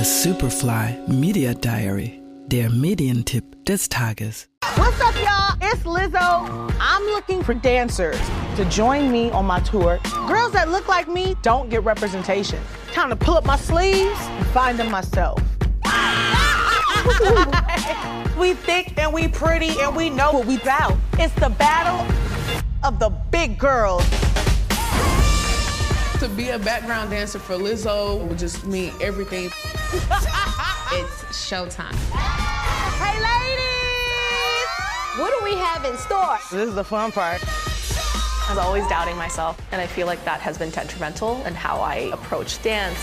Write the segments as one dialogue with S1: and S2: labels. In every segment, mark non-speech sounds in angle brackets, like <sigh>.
S1: Superfly Media Diary, der Medientipp des Tages.
S2: What's up, y'all? It's Lizzo. I'm looking for dancers to join me on my tour. Girls that look like me don't get representation. Time to pull up my sleeves and find them myself. <laughs> we thick and we pretty and we know what we about. It's the battle of the big girls.
S3: To be a background dancer for Lizzo would just mean everything. <laughs>
S4: It's showtime.
S2: Hey, ladies!
S5: What do we have in store?
S2: This is the fun part.
S6: I was always doubting myself, and I feel like that has been detrimental in how I approach dance.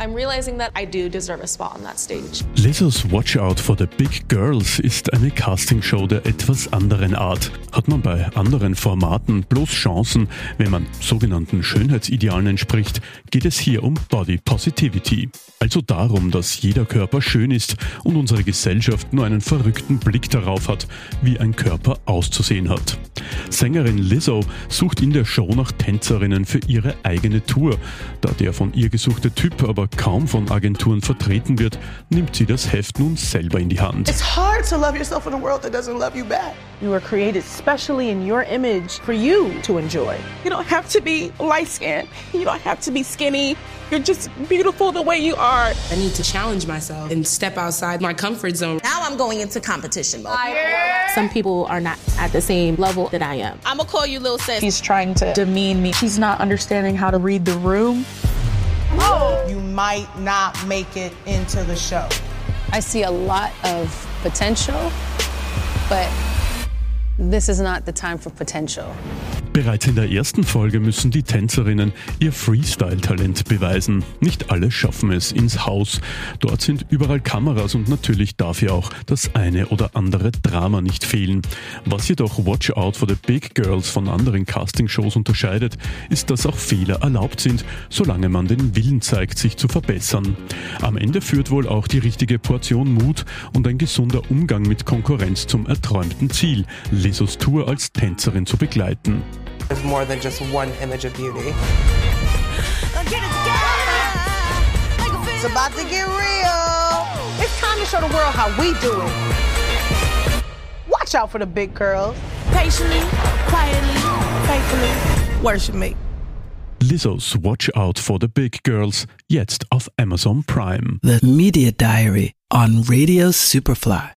S6: I'm realizing that I do deserve a spot on that stage.
S7: Lizzos Watch Out for the Big Girls ist eine Castingshow der etwas anderen Art. Hat man bei anderen Formaten bloß Chancen, wenn man sogenannten Schönheitsidealen entspricht, geht es hier um Body Positivity. Also darum, dass jeder Körper schön ist und unsere Gesellschaft nur einen verrückten Blick darauf hat, wie ein Körper auszusehen hat. Sängerin Lizzo sucht in der Show nach Tänzerinnen für ihre eigene Tour. Da der von ihr gesuchte Typ aber kaum von Agenturen vertreten wird, nimmt sie das Heft nun selber in die Hand.
S2: It's hard to love yourself in a world that doesn't love you back. You were created specially in your image for you to enjoy. You don't have to be light skinned. You don't have to be skinny. You're just beautiful the way you are.
S8: I need to challenge myself and step outside my comfort zone.
S5: Now I'm going into competition mode.
S9: Some people are not at the same level that I am.
S5: I'm gonna call you little sis.
S10: She's trying to demean me. She's not understanding how to read the room.
S2: Might not make it into the show.
S11: I see a lot of potential, but this is not the time for potential.
S7: Bereits in der ersten Folge müssen die Tänzerinnen ihr Freestyle-Talent beweisen. Nicht alle schaffen es ins Haus. Dort sind überall Kameras und natürlich darf hier auch das eine oder andere Drama nicht fehlen. Was jedoch Watch Out for the Big Girls von anderen Castingshows unterscheidet, ist, dass auch Fehler erlaubt sind, solange man den Willen zeigt, sich zu verbessern. Am Ende führt wohl auch die richtige Portion Mut und ein gesunder Umgang mit Konkurrenz zum erträumten Ziel, Lesos Tour als Tänzerin zu begleiten.
S12: There's more than just one image of beauty.
S2: It's about to get real. It's time to show the world how we do it. Watch out for the big girls. Patiently, quietly, faithfully, worship me.
S7: Lizzo's Watch Out for the Big Girls, jetzt auf Amazon Prime.
S1: The Media Diary on Radio Superfly.